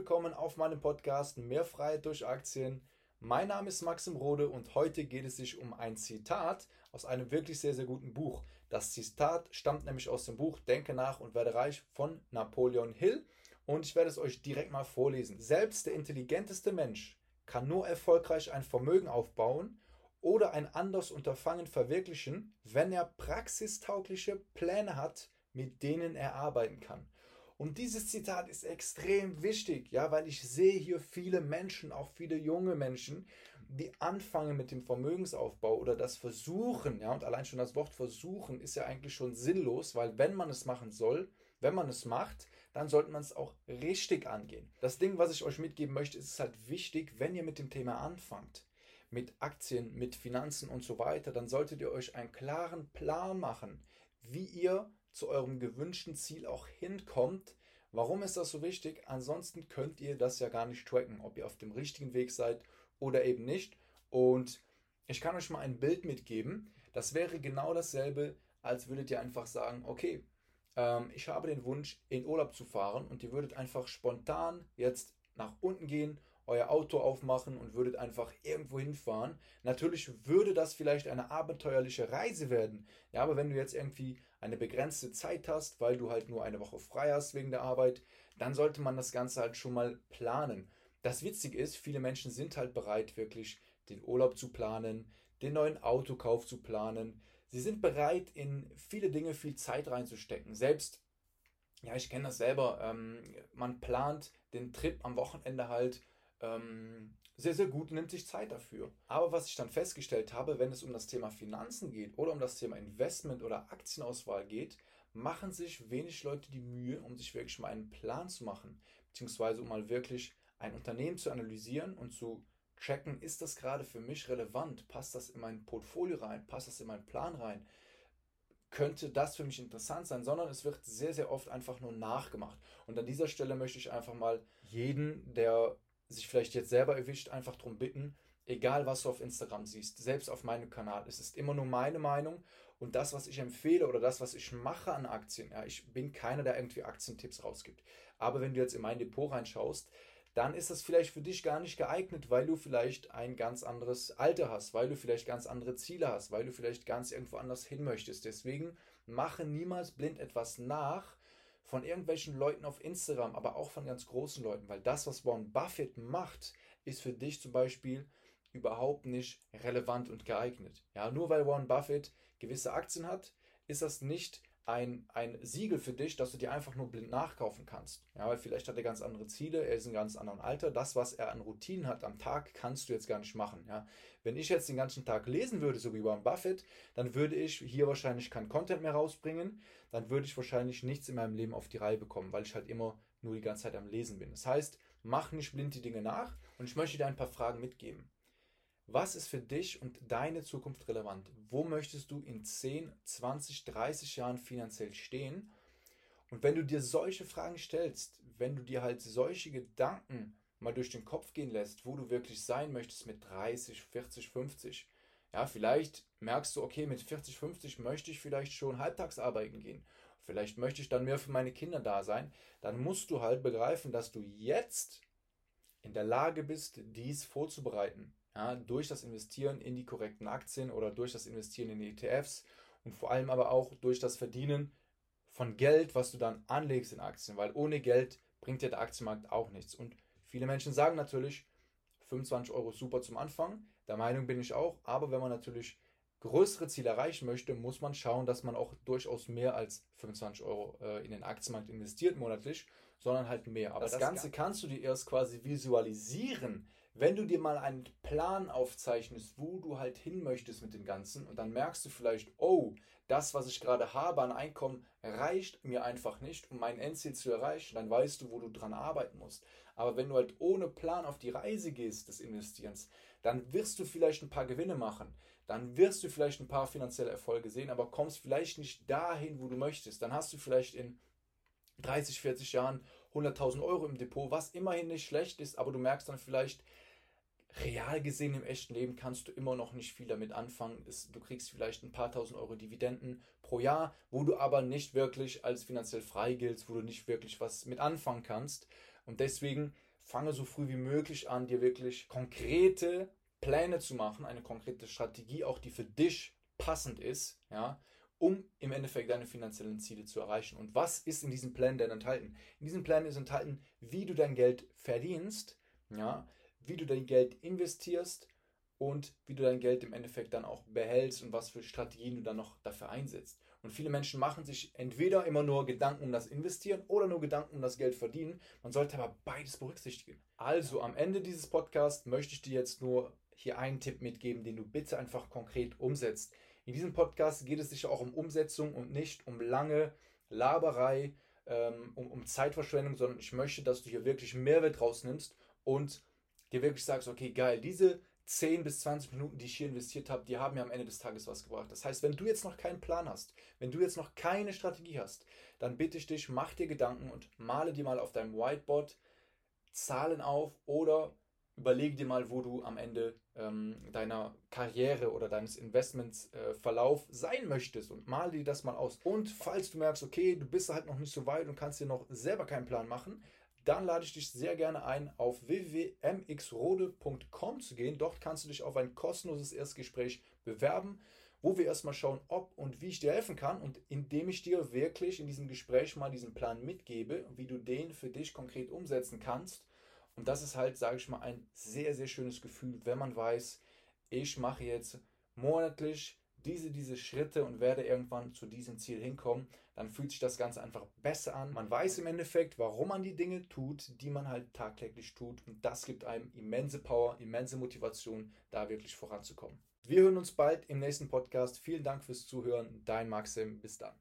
willkommen auf meinem Podcast Mehr Freiheit durch Aktien. Mein Name ist Maxim Rode und heute geht es sich um ein Zitat aus einem wirklich sehr, sehr guten Buch. Das Zitat stammt nämlich aus dem Buch Denke nach und werde reich von Napoleon Hill und ich werde es euch direkt mal vorlesen. Selbst der intelligenteste Mensch kann nur erfolgreich ein Vermögen aufbauen oder ein anderes Unterfangen verwirklichen, wenn er praxistaugliche Pläne hat, mit denen er arbeiten kann. Und dieses Zitat ist extrem wichtig, ja, weil ich sehe hier viele Menschen, auch viele junge Menschen, die anfangen mit dem Vermögensaufbau oder das Versuchen, ja, und allein schon das Wort Versuchen ist ja eigentlich schon sinnlos, weil wenn man es machen soll, wenn man es macht, dann sollte man es auch richtig angehen. Das Ding, was ich euch mitgeben möchte, ist halt wichtig, wenn ihr mit dem Thema anfangt, mit Aktien, mit Finanzen und so weiter, dann solltet ihr euch einen klaren Plan machen, wie ihr zu eurem gewünschten Ziel auch hinkommt. Warum ist das so wichtig? Ansonsten könnt ihr das ja gar nicht tracken, ob ihr auf dem richtigen Weg seid oder eben nicht. Und ich kann euch mal ein Bild mitgeben. Das wäre genau dasselbe, als würdet ihr einfach sagen, okay, ähm, ich habe den Wunsch, in Urlaub zu fahren und ihr würdet einfach spontan jetzt nach unten gehen euer Auto aufmachen und würdet einfach irgendwo hinfahren. Natürlich würde das vielleicht eine abenteuerliche Reise werden. Ja, aber wenn du jetzt irgendwie eine begrenzte Zeit hast, weil du halt nur eine Woche frei hast wegen der Arbeit, dann sollte man das Ganze halt schon mal planen. Das Witzige ist, viele Menschen sind halt bereit, wirklich den Urlaub zu planen, den neuen Autokauf zu planen. Sie sind bereit, in viele Dinge viel Zeit reinzustecken. Selbst, ja, ich kenne das selber, ähm, man plant den Trip am Wochenende halt ähm, sehr, sehr gut, nimmt sich Zeit dafür. Aber was ich dann festgestellt habe, wenn es um das Thema Finanzen geht oder um das Thema Investment oder Aktienauswahl geht, machen sich wenig Leute die Mühe, um sich wirklich mal einen Plan zu machen, beziehungsweise um mal wirklich ein Unternehmen zu analysieren und zu checken, ist das gerade für mich relevant? Passt das in mein Portfolio rein? Passt das in meinen Plan rein? Könnte das für mich interessant sein, sondern es wird sehr, sehr oft einfach nur nachgemacht. Und an dieser Stelle möchte ich einfach mal jeden, der sich vielleicht jetzt selber erwischt, einfach darum bitten, egal was du auf Instagram siehst, selbst auf meinem Kanal, es ist immer nur meine Meinung und das, was ich empfehle oder das, was ich mache an Aktien. Ja, ich bin keiner, der irgendwie Aktientipps rausgibt. Aber wenn du jetzt in mein Depot reinschaust, dann ist das vielleicht für dich gar nicht geeignet, weil du vielleicht ein ganz anderes Alter hast, weil du vielleicht ganz andere Ziele hast, weil du vielleicht ganz irgendwo anders hin möchtest. Deswegen mache niemals blind etwas nach, von irgendwelchen Leuten auf Instagram, aber auch von ganz großen Leuten, weil das, was Warren Buffett macht, ist für dich zum Beispiel überhaupt nicht relevant und geeignet. Ja, nur weil Warren Buffett gewisse Aktien hat, ist das nicht ein, ein Siegel für dich, dass du dir einfach nur blind nachkaufen kannst. Ja, weil vielleicht hat er ganz andere Ziele, er ist in ganz anderen Alter. Das, was er an Routinen hat am Tag, kannst du jetzt gar nicht machen. Ja, wenn ich jetzt den ganzen Tag lesen würde, so wie Warren Buffett, dann würde ich hier wahrscheinlich kein Content mehr rausbringen. Dann würde ich wahrscheinlich nichts in meinem Leben auf die Reihe bekommen, weil ich halt immer nur die ganze Zeit am Lesen bin. Das heißt, mach nicht blind die Dinge nach und ich möchte dir ein paar Fragen mitgeben. Was ist für dich und deine Zukunft relevant? Wo möchtest du in 10, 20, 30 Jahren finanziell stehen? Und wenn du dir solche Fragen stellst, wenn du dir halt solche Gedanken mal durch den Kopf gehen lässt, wo du wirklich sein möchtest mit 30, 40, 50, ja, vielleicht merkst du, okay, mit 40, 50 möchte ich vielleicht schon halbtags arbeiten gehen. Vielleicht möchte ich dann mehr für meine Kinder da sein. Dann musst du halt begreifen, dass du jetzt in der Lage bist, dies vorzubereiten ja, durch das Investieren in die korrekten Aktien oder durch das Investieren in ETFs und vor allem aber auch durch das Verdienen von Geld, was du dann anlegst in Aktien, weil ohne Geld bringt dir der Aktienmarkt auch nichts. Und viele Menschen sagen natürlich, 25 Euro super zum Anfang, der Meinung bin ich auch, aber wenn man natürlich größere Ziele erreichen möchte, muss man schauen, dass man auch durchaus mehr als 25 Euro äh, in den Aktienmarkt investiert monatlich, sondern halt mehr. Aber das, das Ganze kannst du dir erst quasi visualisieren, wenn du dir mal einen Plan aufzeichnest, wo du halt hin möchtest mit dem Ganzen und dann merkst du vielleicht, oh, das, was ich gerade habe an Einkommen, reicht mir einfach nicht, um mein Endziel zu erreichen, dann weißt du, wo du dran arbeiten musst. Aber wenn du halt ohne Plan auf die Reise gehst des Investierens, dann wirst du vielleicht ein paar Gewinne machen, dann wirst du vielleicht ein paar finanzielle Erfolge sehen, aber kommst vielleicht nicht dahin, wo du möchtest. Dann hast du vielleicht in 30, 40 Jahren 100.000 Euro im Depot, was immerhin nicht schlecht ist, aber du merkst dann vielleicht, real gesehen im echten Leben kannst du immer noch nicht viel damit anfangen. Du kriegst vielleicht ein paar tausend Euro Dividenden pro Jahr, wo du aber nicht wirklich als finanziell frei giltst, wo du nicht wirklich was mit anfangen kannst. Und deswegen fange so früh wie möglich an, dir wirklich konkrete Pläne zu machen, eine konkrete Strategie, auch die für dich passend ist, ja, um im Endeffekt deine finanziellen Ziele zu erreichen. Und was ist in diesem Plan denn enthalten? In diesem Plan ist enthalten, wie du dein Geld verdienst, ja, wie du dein Geld investierst und wie du dein Geld im Endeffekt dann auch behältst und was für Strategien du dann noch dafür einsetzt. Und viele Menschen machen sich entweder immer nur Gedanken um das Investieren oder nur Gedanken um das Geld verdienen. Man sollte aber beides berücksichtigen. Also am Ende dieses Podcasts möchte ich dir jetzt nur hier einen Tipp mitgeben, den du bitte einfach konkret umsetzt. In diesem Podcast geht es sicher auch um Umsetzung und nicht um lange Laberei, ähm, um, um Zeitverschwendung, sondern ich möchte, dass du hier wirklich Mehrwert rausnimmst und dir wirklich sagst, okay, geil, diese 10 bis 20 Minuten, die ich hier investiert habe, die haben mir am Ende des Tages was gebracht. Das heißt, wenn du jetzt noch keinen Plan hast, wenn du jetzt noch keine Strategie hast, dann bitte ich dich, mach dir Gedanken und male dir mal auf deinem Whiteboard Zahlen auf oder überlege dir mal, wo du am Ende ähm, deiner Karriere oder deines Investmentsverlauf äh, sein möchtest und male dir das mal aus. Und falls du merkst, okay, du bist halt noch nicht so weit und kannst dir noch selber keinen Plan machen, dann lade ich dich sehr gerne ein, auf www.mxrode.com zu gehen. Dort kannst du dich auf ein kostenloses Erstgespräch bewerben, wo wir erstmal schauen, ob und wie ich dir helfen kann und indem ich dir wirklich in diesem Gespräch mal diesen Plan mitgebe, wie du den für dich konkret umsetzen kannst. Und das ist halt, sage ich mal, ein sehr, sehr schönes Gefühl, wenn man weiß, ich mache jetzt monatlich diese, diese Schritte und werde irgendwann zu diesem Ziel hinkommen, dann fühlt sich das Ganze einfach besser an. Man weiß im Endeffekt, warum man die Dinge tut, die man halt tagtäglich tut. Und das gibt einem immense Power, immense Motivation, da wirklich voranzukommen. Wir hören uns bald im nächsten Podcast. Vielen Dank fürs Zuhören. Dein Maxim. Bis dann.